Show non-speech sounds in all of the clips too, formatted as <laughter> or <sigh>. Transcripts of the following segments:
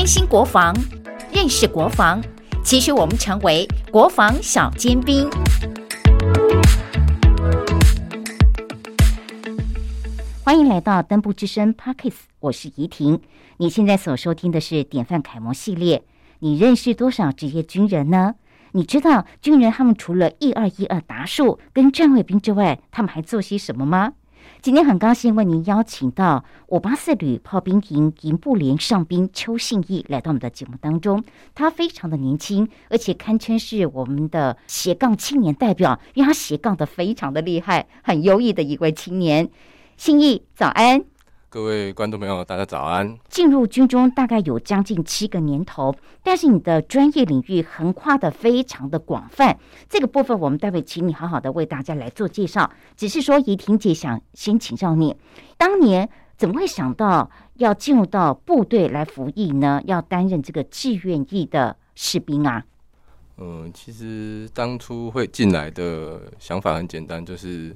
关心国防，认识国防，期许我们成为国防小尖兵。欢迎来到登部之声 Pockets，我是怡婷。你现在所收听的是典范楷模系列。你认识多少职业军人呢？你知道军人他们除了一二一二达数跟站卫兵之外，他们还做些什么吗？今天很高兴为您邀请到五八四旅炮兵营营部连上兵邱信义来到我们的节目当中。他非常的年轻，而且堪称是我们的斜杠青年代表，因为他斜杠的非常的厉害，很优异的一位青年。信义，早安。各位观众朋友，大家早安。进入军中大概有将近七个年头，但是你的专业领域横跨的非常的广泛。这个部分我们待会请你好好的为大家来做介绍。只是说，怡婷姐想先请教你，当年怎么会想到要进入到部队来服役呢？要担任这个志愿役的士兵啊？嗯，其实当初会进来的想法很简单，就是。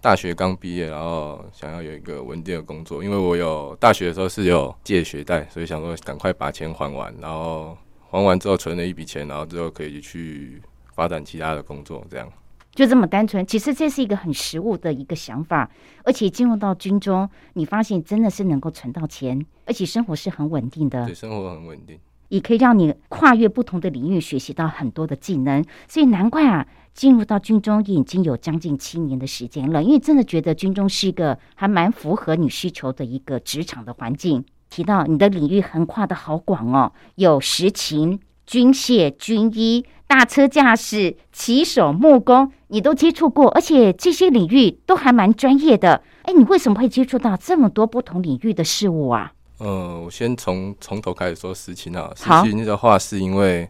大学刚毕业，然后想要有一个稳定的工作，因为我有大学的时候是有借学贷，所以想说赶快把钱还完，然后还完之后存了一笔钱，然后之后可以去发展其他的工作，这样就这么单纯。其实这是一个很实务的一个想法，而且进入到军中，你发现真的是能够存到钱，而且生活是很稳定的，对，生活很稳定。也可以让你跨越不同的领域，学习到很多的技能，所以难怪啊，进入到军中已经有将近七年的时间了。因为真的觉得军中是一个还蛮符合你需求的一个职场的环境。提到你的领域横跨的好广哦，有实勤、军械、军医、大车驾驶、骑手、木工，你都接触过，而且这些领域都还蛮专业的。哎，你为什么会接触到这么多不同领域的事物啊？呃，我先从从头开始说实情啊。实情的话，是因为，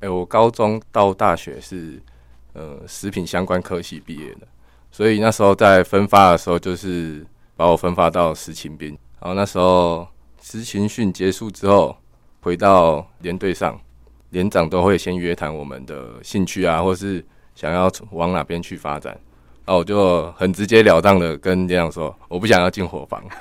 哎，我高中到大学是呃食品相关科系毕业的，所以那时候在分发的时候，就是把我分发到实勤兵。然后那时候实勤训结束之后，回到连队上，连长都会先约谈我们的兴趣啊，或是想要往哪边去发展。然后我就很直截了当的跟连长说，我不想要进伙房。<laughs>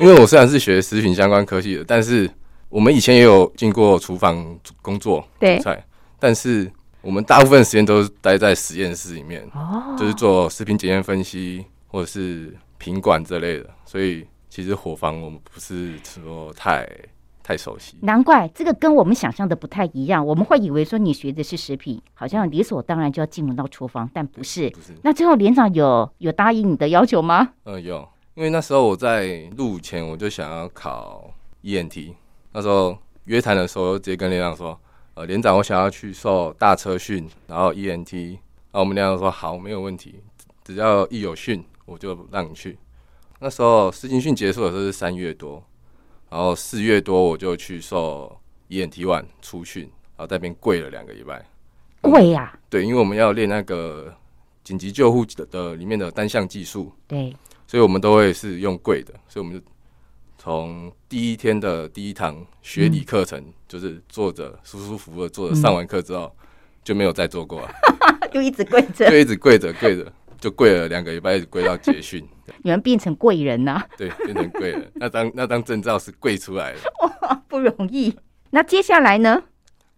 因为我虽然是学食品相关科系的，但是我们以前也有进过厨房工作对菜，但是我们大部分时间都是待在实验室里面，哦，就是做食品检验分析或者是品管之类的，所以其实伙房我们不是说太太熟悉。难怪这个跟我们想象的不太一样，我们会以为说你学的是食品，好像理所当然就要进入到厨房，但不是。不是。那最后连长有有答应你的要求吗？嗯，有。因为那时候我在入伍前我就想要考 ENT，那时候约谈的时候直接跟连长说：“呃，连长，我想要去受大车训，然后 ENT。”然后我们连长说：“好，没有问题，只要一有训我就让你去。”那时候实勤训结束的时候是三月多，然后四月多我就去受 ENT one 出训，然后在那边跪了两个礼拜。跪呀？对，因为我们要练那个紧急救护的里面的单项技术。对。所以我们都会是用跪的，所以我们就从第一天的第一堂学理课程，就是坐着舒舒服服的坐着，上完课之后就没有再做过了，<laughs> 就一直跪着，就一直跪着跪着，就跪了两个礼拜，一直跪到结训。你们变成贵人呐？对，变成贵人。<laughs> 那张那张证照是跪出来的，哇，不容易。那接下来呢？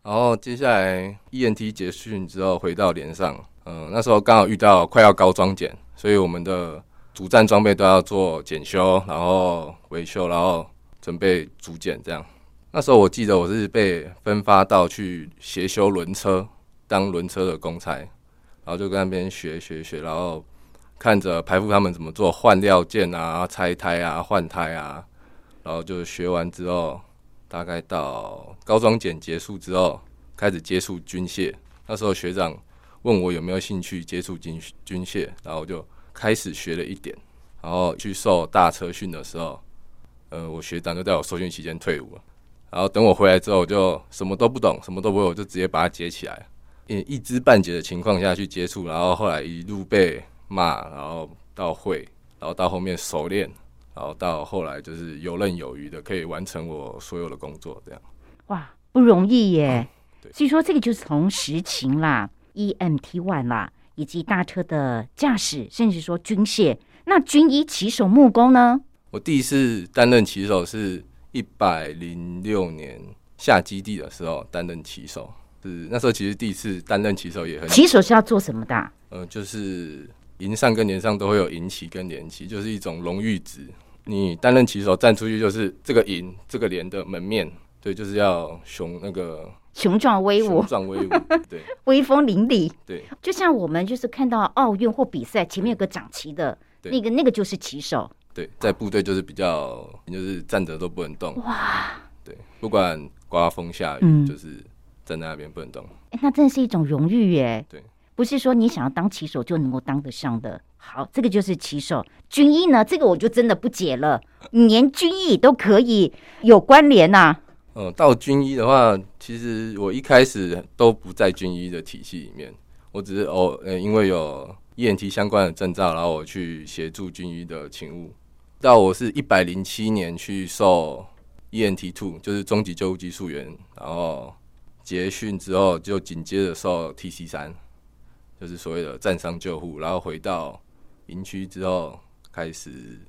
然后接下来 ENT 结训之后回到连上，嗯，那时候刚好遇到快要高装检，所以我们的。主战装备都要做检修，然后维修，然后准备组检这样。那时候我记得我是被分发到去协修轮车，当轮车的公差，然后就跟那边学学学，然后看着排副他们怎么做换料件啊、拆胎啊、换胎啊，然后就学完之后，大概到高装检结束之后，开始接触军械。那时候学长问我有没有兴趣接触军军械，然后就。开始学了一点，然后去受大车训的时候，呃，我学长就在我受训期间退伍了。然后等我回来之后，我就什么都不懂，什么都不会，我就直接把它接起来，一一知半解的情况下去接触，然后后来一路被骂，然后到会，然后到后面熟练，然后到后来就是游刃有余的可以完成我所有的工作，这样。哇，不容易耶！所以说这个就是从实情啦，EMT one 啦。以及大车的驾驶，甚至说军械，那军医骑手木工呢？我第一次担任骑手是一百零六年下基地的时候担任骑手，是那时候其实第一次担任骑手也很骑手是要做什么的？呃，就是营上跟连上都会有营旗跟连旗，就是一种荣誉值。你担任骑手站出去，就是这个营这个连的门面，对，就是要雄那个雄壮威武雄，壮威武，<laughs> 对威风凛凛。对就像我们就是看到奥运或比赛前面有个掌旗的那个，那个就是旗手。对，在部队就是比较就是站着都不能动，哇，对，不管刮风下雨，嗯就是站在那边不能动。诶那真的是一种荣誉耶。对，不是说你想要当骑手就能够当得上的。好，这个就是骑手。军医呢，这个我就真的不解了，你连军医都可以有关联呐、嗯，到军医的话，其实我一开始都不在军医的体系里面，我只是偶呃因为有 ENT 相关的证照，然后我去协助军医的勤务。到我是一百零七年去受 ENT two，就是中级救护技术员，然后结训之后就紧接着受 TC 三，就是所谓的战伤救护，然后回到营区之后开始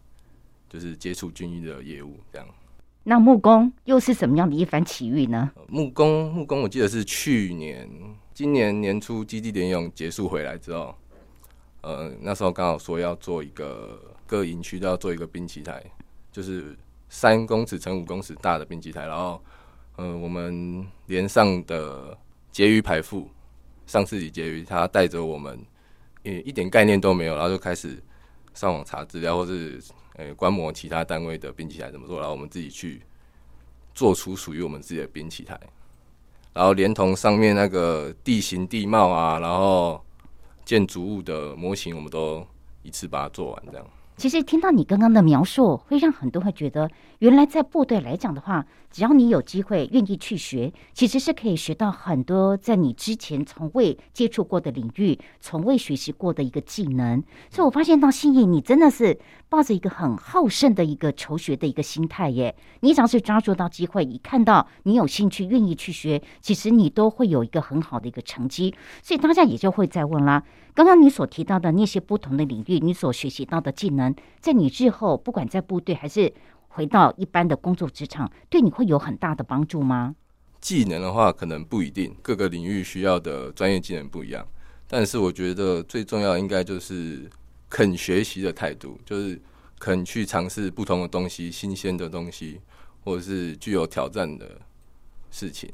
就是接触军医的业务，这样。那木工又是什么样的一番奇遇呢？木工，木工，我记得是去年、今年年初基地点勇结束回来之后，呃，那时候刚好说要做一个各营区都要做一个兵棋台，就是三公尺乘五公尺大的兵棋台，然后，呃，我们连上的结余排副上次里结余，他带着我们，也一点概念都没有，然后就开始上网查资料，或是呃观摩其他单位的兵棋台怎么做，然后我们自己去做出属于我们自己的兵棋台，然后连同上面那个地形地貌啊，然后建筑物的模型，我们都一次把它做完，这样。其实听到你刚刚的描述，会让很多会觉得，原来在部队来讲的话，只要你有机会愿意去学，其实是可以学到很多在你之前从未接触过的领域，从未学习过的一个技能。所以我发现到信义，你真的是抱着一个很好胜的一个求学的一个心态耶。你只要是抓住到机会，一看到你有兴趣、愿意去学，其实你都会有一个很好的一个成绩。所以大家也就会再问啦。刚刚你所提到的那些不同的领域，你所学习到的技能，在你日后不管在部队还是回到一般的工作职场，对你会有很大的帮助吗？技能的话，可能不一定，各个领域需要的专业技能不一样。但是我觉得最重要应该就是肯学习的态度，就是肯去尝试不同的东西、新鲜的东西，或者是具有挑战的事情。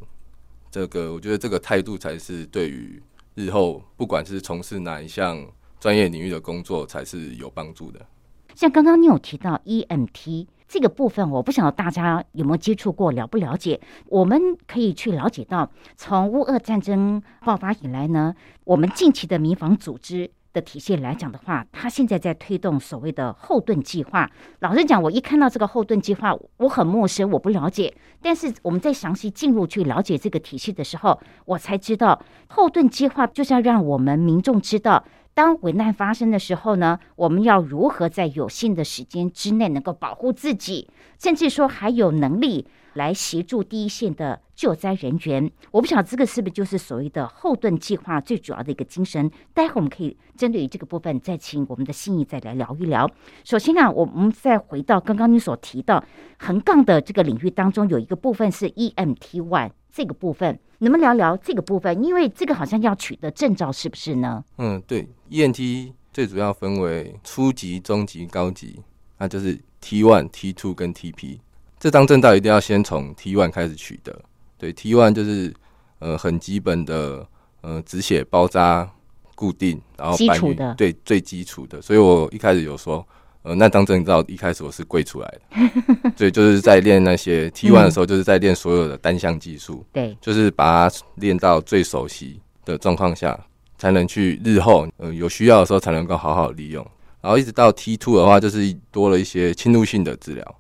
这个我觉得这个态度才是对于日后不管是从事哪一项专业领域的工作才是有帮助的。像刚刚你有提到 EMT 这个部分，我不晓得大家有没有接触过，了不了解？我们可以去了解到，从乌俄战争爆发以来呢，我们近期的民防组织。的体现来讲的话，他现在在推动所谓的后盾计划。老实讲，我一看到这个后盾计划，我很陌生，我不了解。但是我们在详细进入去了解这个体系的时候，我才知道后盾计划就是要让我们民众知道。当危难发生的时候呢，我们要如何在有限的时间之内能够保护自己，甚至说还有能力来协助第一线的救灾人员。我不晓得这个是不是就是所谓的后盾计划最主要的一个精神。待会我们可以针对于这个部分再请我们的心意再来聊一聊。首先啊，我们再回到刚刚你所提到横杠的这个领域当中，有一个部分是 EMT One 这个部分。能不能聊聊这个部分？因为这个好像要取得证照，是不是呢？嗯，对，ENT 最主要分为初级、中级、高级，那就是 T one、T two 跟 TP。这张证照一定要先从 T one 开始取得。对，T one 就是呃很基本的呃止血、包扎、固定，然后基础的对最基础的。所以我一开始有说，呃，那张证照一开始我是跪出来的，所以就是在练那些 T one <laughs> 的时候，就是在练所有的单项技术。对，就是把它练到最熟悉的状况下，才能去日后呃有需要的时候才能够好好利用。然后一直到 T two 的话，就是多了一些侵入性的治疗，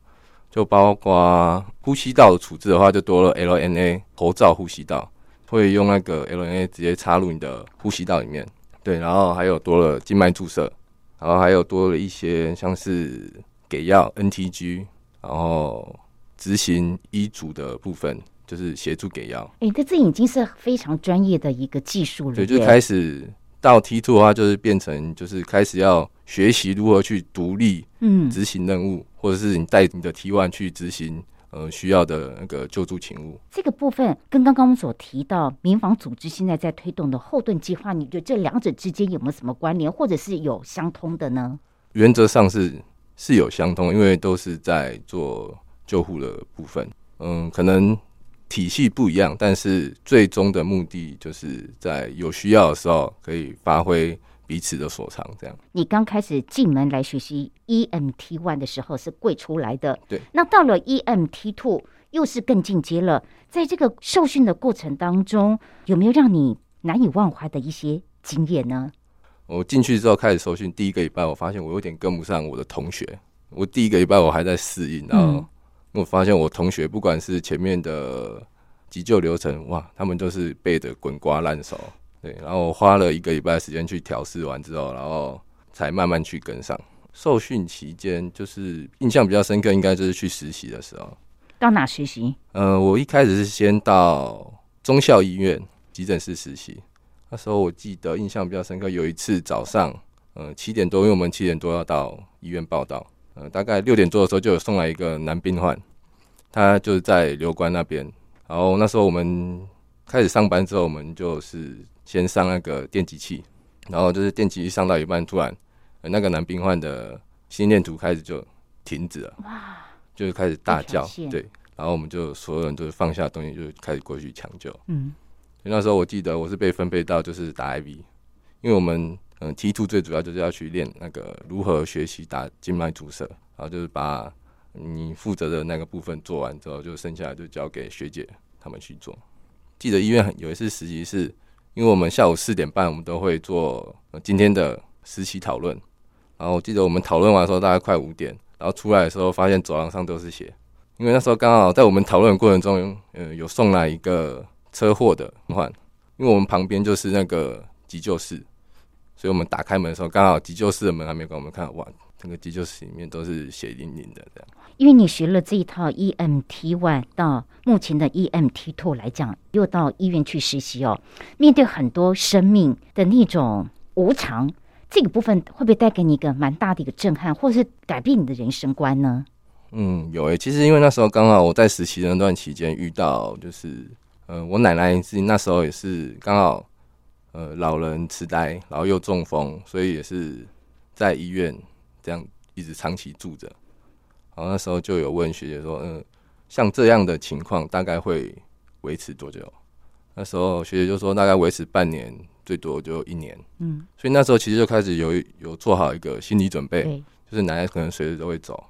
就包括呼吸道的处置的话，就多了 LNA 喉罩呼吸道，会用那个 LNA 直接插入你的呼吸道里面。对，然后还有多了静脉注射，然后还有多了一些像是给药 NTG，然后执行医嘱的部分，就是协助给药。哎，这这已经是非常专业的一个技术了对，耶。就开始到 T two 的话，就是变成就是开始要学习如何去独立嗯，执行任务，或者是你带你的 T one 去执行呃需要的那个救助勤务。这个部分跟刚刚我们所提到民防组织现在在推动的后盾计划，你觉得这两者之间有没有什么关联，或者是有相通的呢？原则上是是有相通，因为都是在做救护的部分。嗯，可能体系不一样，但是最终的目的就是在有需要的时候可以发挥彼此的所长。这样，你刚开始进门来学习 EMT One 的时候是跪出来的，对。那到了 EMT Two 又是更进阶了。在这个受训的过程当中，有没有让你难以忘怀的一些经验呢？我进去之后开始受训，第一个礼拜我发现我有点跟不上我的同学。我第一个礼拜我还在适应，然后我发现我同学不管是前面的急救流程，哇，他们都是背的滚瓜烂熟。对，然后我花了一个礼拜时间去调试完之后，然后才慢慢去跟上。受训期间就是印象比较深刻，应该就是去实习的时候。到哪实习？呃，我一开始是先到中校医院急诊室实习。那时候我记得印象比较深刻，有一次早上，呃，七点多，因为我们七点多要到医院报道，呃，大概六点多的时候就有送来一个男病患，他就是在留观那边。然后那时候我们开始上班之后，我们就是先上那个电击器，然后就是电击器上到一半，突然那个男病患的心电图开始就停止了，哇，就是开始大叫，对，然后我们就所有人都是放下东西，就开始过去抢救，嗯。那时候我记得我是被分配到就是打 IV，因为我们嗯 T two 最主要就是要去练那个如何学习打静脉注射，然后就是把你负责的那个部分做完之后，就剩下就交给学姐他们去做。记得医院有一次实习是，因为我们下午四点半我们都会做今天的实习讨论，然后我记得我们讨论完的时候大概快五点，然后出来的时候发现走廊上都是血，因为那时候刚好在我们讨论过程中，嗯有送来一个。车祸的患，因为我们旁边就是那个急救室，所以我们打开门的时候，刚好急救室的门还没关，我们看哇，整个急救室里面都是血淋淋的这样。因为你学了这一套 EMT One 到目前的 EMT Two 来讲，又到医院去实习哦，面对很多生命的那种无常，这个部分会不会带给你一个蛮大的一个震撼，或者是改变你的人生观呢？嗯，有诶，其实因为那时候刚好我在实习的那段期间遇到就是。呃，我奶奶是那时候也是刚好，呃，老人痴呆，然后又中风，所以也是在医院这样一直长期住着。然后那时候就有问学姐说，嗯，像这样的情况大概会维持多久？那时候学姐就说大概维持半年，最多就一年。嗯，所以那时候其实就开始有有做好一个心理准备，就是奶奶可能随时都会走。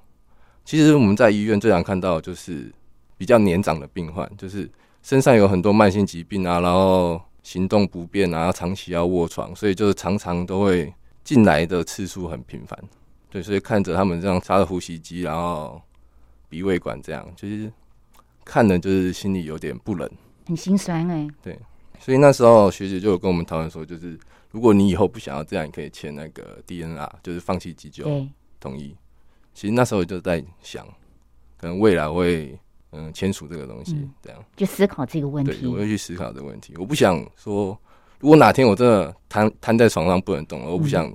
其实我们在医院最常看到就是比较年长的病患，就是。身上有很多慢性疾病啊，然后行动不便啊，长期要卧床，所以就是常常都会进来的次数很频繁。对，所以看着他们这样插着呼吸机，然后鼻胃管这样，就是看的就是心里有点不忍，很心酸哎。对，所以那时候学姐就有跟我们讨论说，就是如果你以后不想要这样，你可以签那个 DNR，就是放弃急救同意。其实那时候就在想，可能未来会。嗯，签署这个东西，这样就思考这个问题。我会去思考这个问题。我不想说，如果哪天我真的瘫瘫在床上不能动了，我不想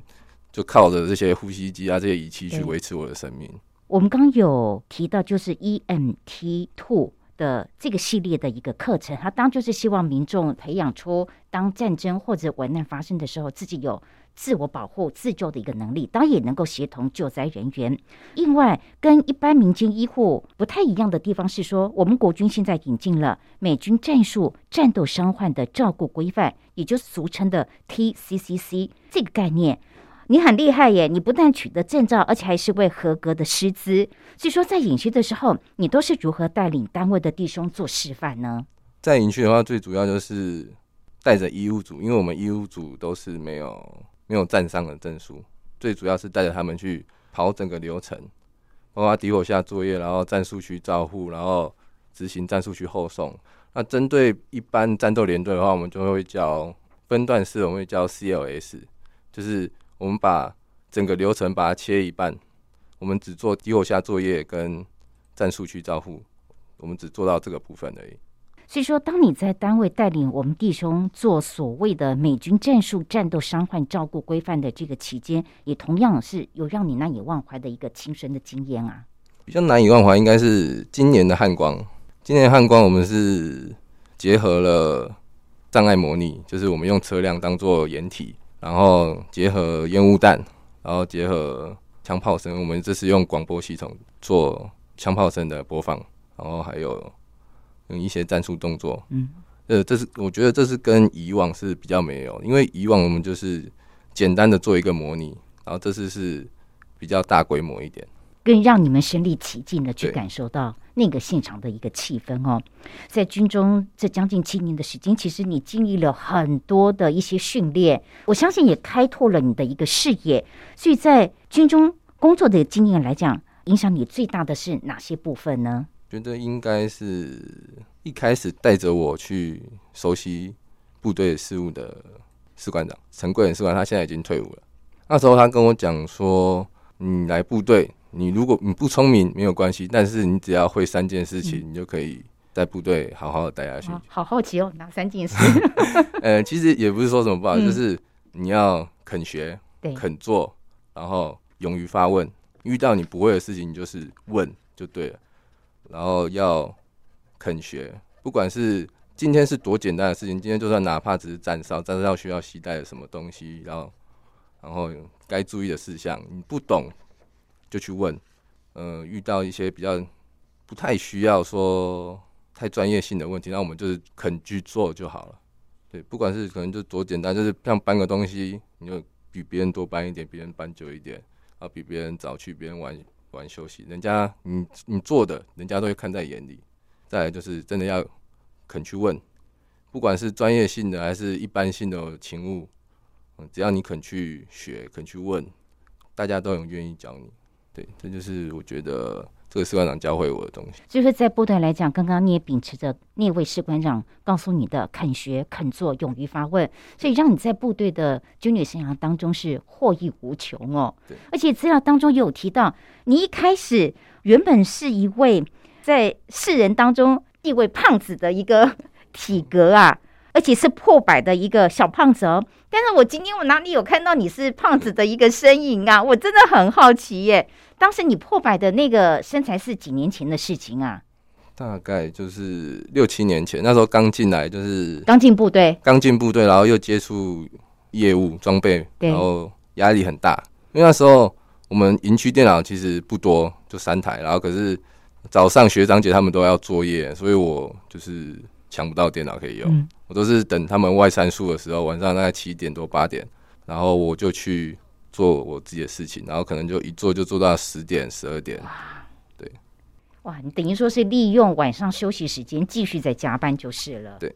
就靠着这些呼吸机啊这些仪器去维持我的生命。我们刚有提到，就是 EMT Two 的这个系列的一个课程，它当就是希望民众培养出当战争或者危难发生的时候，自己有。自我保护、自救的一个能力，当然也能够协同救灾人员。另外，跟一般民间医护不太一样的地方是说，我们国军现在引进了美军战术战斗伤患的照顾规范，也就是俗称的 TCCC 这个概念。你很厉害耶！你不但取得证照，而且还是位合格的师资。所以说，在演习的时候，你都是如何带领单位的弟兄做示范呢？在营区的话，最主要就是带着医务组，因为我们医务组都是没有。没有站上的证书，最主要是带着他们去跑整个流程，包括敌火下作业，然后战术区照护，然后执行战术区后送。那针对一般战斗连队的话，我们就会叫分段式，我们会叫 CLS，就是我们把整个流程把它切一半，我们只做低火下作业跟战术区照护，我们只做到这个部分而已。所以说，当你在单位带领我们弟兄做所谓的美军战术战斗伤患照顾规范的这个期间，也同样是有让你难以忘怀的一个亲身的经验啊。比较难以忘怀应该是今年的汉光。今年汉光我们是结合了障碍模拟，就是我们用车辆当做掩体，然后结合烟雾弹，然后结合枪炮声。我们这是用广播系统做枪炮声的播放，然后还有用一些战术动作。嗯，呃，这是我觉得这是跟以往是比较没有，因为以往我们就是简单的做一个模拟，然后这次是比较大规模一点。更让你们身临其境的去感受到那个现场的一个气氛哦。在军中这将近七年的时间，其实你经历了很多的一些训练，我相信也开拓了你的一个视野。所以在军中工作的经验来讲，影响你最大的是哪些部分呢？觉得应该是一开始带着我去熟悉部队事务的士官长陈贵仁士官，他现在已经退伍了。那时候他跟我讲说：“你来部队。”你如果你不聪明没有关系，但是你只要会三件事情，你就可以在部队好好的待下去。<laughs> 好好奇哦，哪三件事？<laughs> 呃，其实也不是说什么不好，就是你要肯学、肯做，然后勇于发问。遇到你不会的事情，你就是问就对了。然后要肯学，不管是今天是多简单的事情，今天就算哪怕只是站哨，站哨需要携带的什么东西，然后然后该注意的事项，你不懂。就去问，呃，遇到一些比较不太需要说太专业性的问题，那我们就是肯去做就好了。对，不管是可能就多简单，就是像搬个东西，你就比别人多搬一点，别人搬久一点，啊，比别人早去，别人晚晚休息，人家你你做的，人家都会看在眼里。再来就是真的要肯去问，不管是专业性的还是一般性的勤务，嗯，只要你肯去学，肯去问，大家都很愿意教你。对，这就是我觉得这个士官长教会我的东西。就是在部队来讲，刚刚你也秉持着那位士官长告诉你的肯学、肯做、勇于发问，所以让你在部队的军旅生涯当中是获益无穷哦。对，而且资料当中也有提到，你一开始原本是一位在世人当中地位胖子的一个体格啊。而且是破百的一个小胖子哦，但是我今天我哪里有看到你是胖子的一个身影啊？我真的很好奇耶。当时你破百的那个身材是几年前的事情啊？大概就是六七年前，那时候刚进来，就是刚进部队，刚进部队，然后又接触业务装备，然后压力很大。因为那时候我们营区电脑其实不多，就三台，然后可是早上学长姐他们都要作业，所以我就是抢不到电脑可以用。我都是等他们外参数的时候，晚上大概七点多八点，然后我就去做我自己的事情，然后可能就一做就做到十点十二点。对，哇，你等于说是利用晚上休息时间继续在加班就是了。对，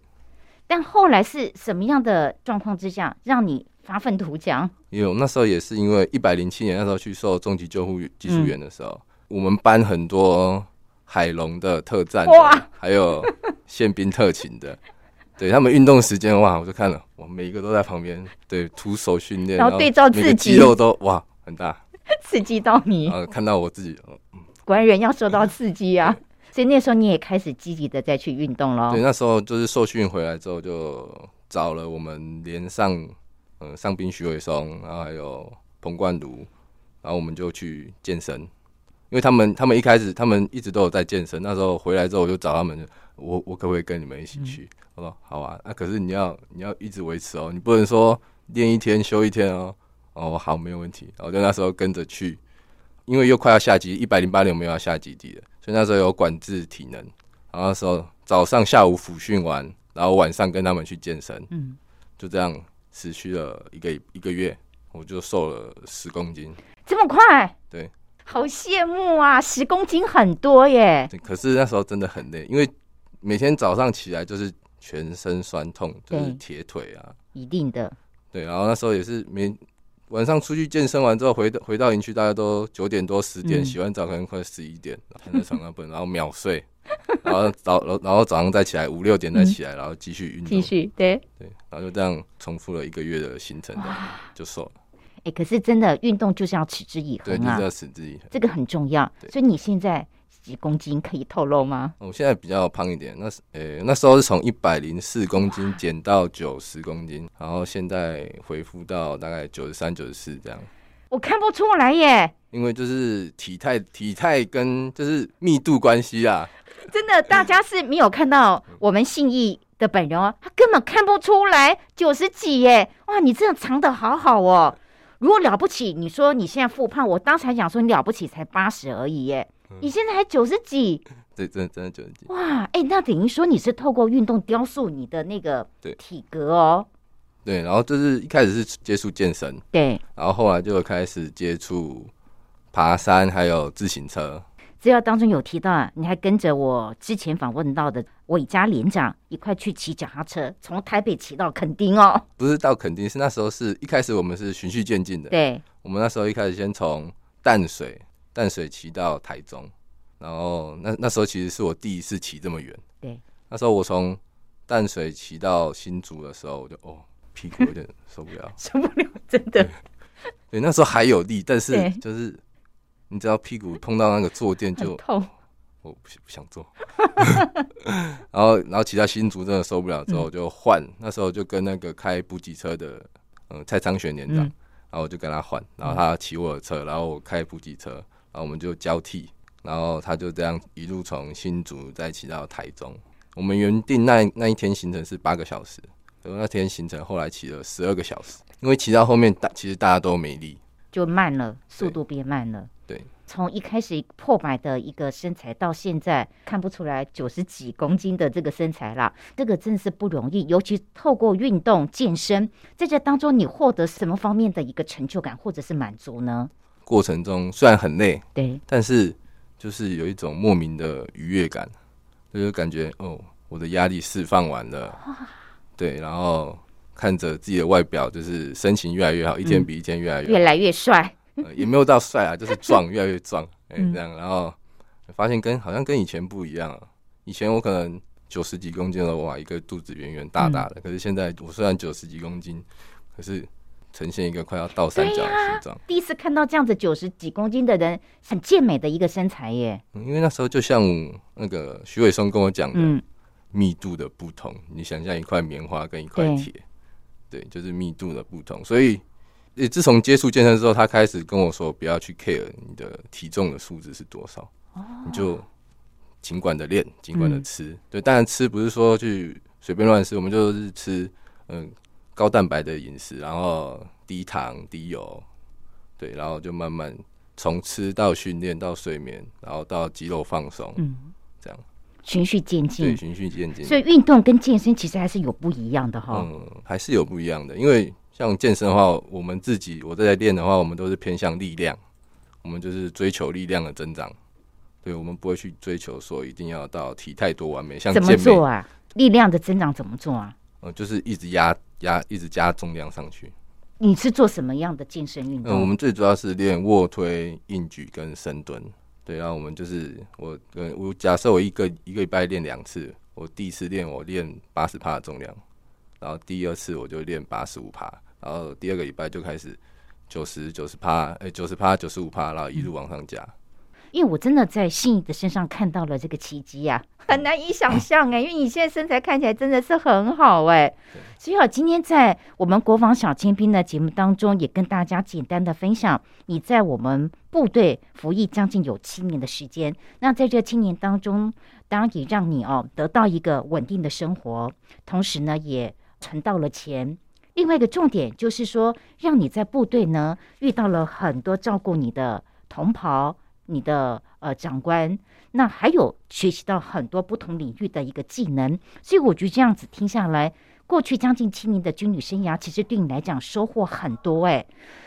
但后来是什么样的状况之下让你发愤图强？有那时候也是因为一百零七年那时候去受重级救护技术员的时候，我们班很多海龙的特战，哇，还有宪兵特勤的。对他们运动时间哇，我就看了，我，每一个都在旁边，对，徒手训练，然后对照自己。肌肉都哇很大，<laughs> 刺激到你，呃，看到我自己，果然人要受到刺激啊，所以那时候你也开始积极的再去运动了。对，那时候就是受训回来之后，就找了我们连上，嗯，上兵徐伟松，然后还有彭冠儒，然后我们就去健身，因为他们他们一开始他们一直都有在健身，那时候回来之后我就找他们。我我可不可以跟你们一起去？我说好啊，那可是你要你要一直维持哦，你不能说练一天休一天哦。哦，好，没有问题。我就那时候跟着去，因为又快要下基，一百零八年我们要下基地了，所以那时候有管制体能。然后那时候早上下午辅训完，然后晚上跟他们去健身，嗯，就这样持续了一个一个月，我就瘦了十公斤，这么快？对，好羡慕啊，十公斤很多耶。可是那时候真的很累，因为。每天早上起来就是全身酸痛，就是铁腿啊，一定的。对，然后那时候也是每晚上出去健身完之后，回到回到营区，大家都九点多十点，洗完澡可能快十一点，躺在床上不能，然后秒睡，<laughs> 然后早然后早上再起来五六点再起来，然后继续运动，继续对对，然后就这样重复了一个月的行程，就瘦了。哎，可是真的运动就是要持之以恒啊，就是要持之以恒，这个很重要。所以你现在。几公斤可以透露吗？我现在比较胖一点，那是呃那时候是从一百零四公斤减到九十公斤，然后现在恢复到大概九十三、九十四这样。我看不出来耶。因为就是体态、体态跟就是密度关系啊。真的，大家是没有看到我们信义的本人哦，他根本看不出来九十几耶。哇，你这样藏的好好哦。如果了不起，你说你现在复胖，我刚才讲说你了不起才八十而已耶，你现在还九十几。<laughs> 对，真的真的九十几。哇，哎，那等于说你是透过运动雕塑你的那个体格哦。对，然后就是一开始是接触健身，对，然后后来就开始接触爬山，还有自行车。资料当中有提到啊，你还跟着我之前访问到的伟嘉连长一块去骑脚踏车，从台北骑到垦丁哦。不是到垦丁，是那时候是一开始我们是循序渐进的。对，我们那时候一开始先从淡水淡水骑到台中，然后那那时候其实是我第一次骑这么远。对，那时候我从淡水骑到新竹的时候，我就哦屁股有点受不了，<laughs> 受不了，真的。对，那时候还有力，但是就是。你只要屁股碰到那个坐垫就痛，我不不想坐。<laughs> 然后，然后其他新竹真的受不了之后就换，那时候就跟那个开补给车的，嗯，蔡昌玄连长，然后我就跟他换，然后他骑我的车，然后我开补给车，然后我们就交替，然后他就这样一路从新竹再骑到台中。我们原定那那一天行程是八个小时，然后那天行程后来骑了十二个小时，因为骑到后面大其实大家都没力，就慢了，速度变慢了。对，从一开始破百的一个身材，到现在看不出来九十几公斤的这个身材啦，这个真是不容易。尤其透过运动健身，在这当中，你获得什么方面的一个成就感或者是满足呢？过程中虽然很累，对，但是就是有一种莫名的愉悦感，就是感觉哦，我的压力释放完了，对，然后看着自己的外表，就是身形越来越好，一天比一天越来越越来越帅。也没有到帅啊，就是壮，越来越壮，哎，这样，然后发现跟好像跟以前不一样了。以前我可能九十几公斤了，哇，一个肚子圆圆大大的，可是现在我虽然九十几公斤，可是呈现一个快要倒三角的形状。第一次看到这样子九十几公斤的人，很健美的一个身材耶。因为那时候就像那个徐伟松跟我讲的，密度的不同，你想象一块棉花跟一块铁，对，就是密度的不同，所以。也自从接触健身之后，他开始跟我说：“不要去 care 你的体重的数字是多少，你就尽管的练，尽管的吃。对，当然吃不是说去随便乱吃，我们就是吃嗯高蛋白的饮食，然后低糖低油，对，然后就慢慢从吃到训练到睡眠，然后到肌肉放松，嗯，这样循序渐进，对，循序渐进。所以运动跟健身其实还是有不一样的哈，嗯，还是有不一样的，因为。像健身的话，我们自己我在练的话，我们都是偏向力量，我们就是追求力量的增长。对，我们不会去追求说一定要到体态多完美。像怎么做啊？力量的增长怎么做啊？呃，就是一直压压，一直加重量上去。你是做什么样的健身运动？嗯，我们最主要是练卧推、硬举跟深蹲。对，然后我们就是我呃，我假设我一个一个礼拜练两次，我第一次练我练八十帕的重量，然后第二次我就练八十五帕。然后第二个礼拜就开始九十九十趴，哎，九十趴九十五趴，然后一路往上加。因为我真的在心仪的身上看到了这个奇迹呀，很难以想象哎。<laughs> 因为你现在身材看起来真的是很好哎。所以好，今天在我们国防小尖兵的节目当中，也跟大家简单的分享你在我们部队服役将近有七年的时间。那在这七年当中，当然也让你哦得到一个稳定的生活，同时呢也存到了钱。另外一个重点就是说，让你在部队呢遇到了很多照顾你的同袍、你的呃长官，那还有学习到很多不同领域的一个技能。所以我觉得这样子听下来，过去将近七年的军旅生涯，其实对你来讲收获很多。哎，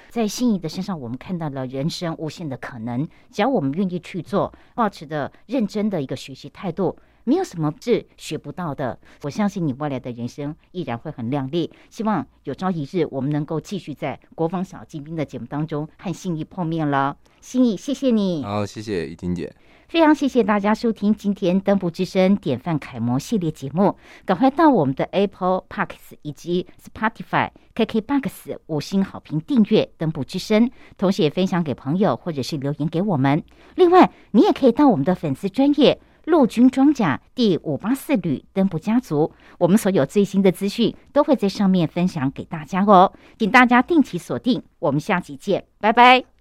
在心仪的身上，我们看到了人生无限的可能。只要我们愿意去做，保持的认真的一个学习态度。没有什么是学不到的，我相信你未来的人生依然会很亮丽。希望有朝一日我们能够继续在国防小精兵的节目当中和心意碰面了。心意，谢谢你。好，谢谢怡婷姐。非常谢谢大家收听今天《登不之声》典范楷模系列节目。赶快到我们的 Apple Parks 以及 Spotify、KKBox 五星好评订阅《登不之声》，同时也分享给朋友或者是留言给我们。另外，你也可以到我们的粉丝专业。陆军装甲第五八四旅登布家族。我们所有最新的资讯都会在上面分享给大家哦，请大家定期锁定。我们下期见，拜拜。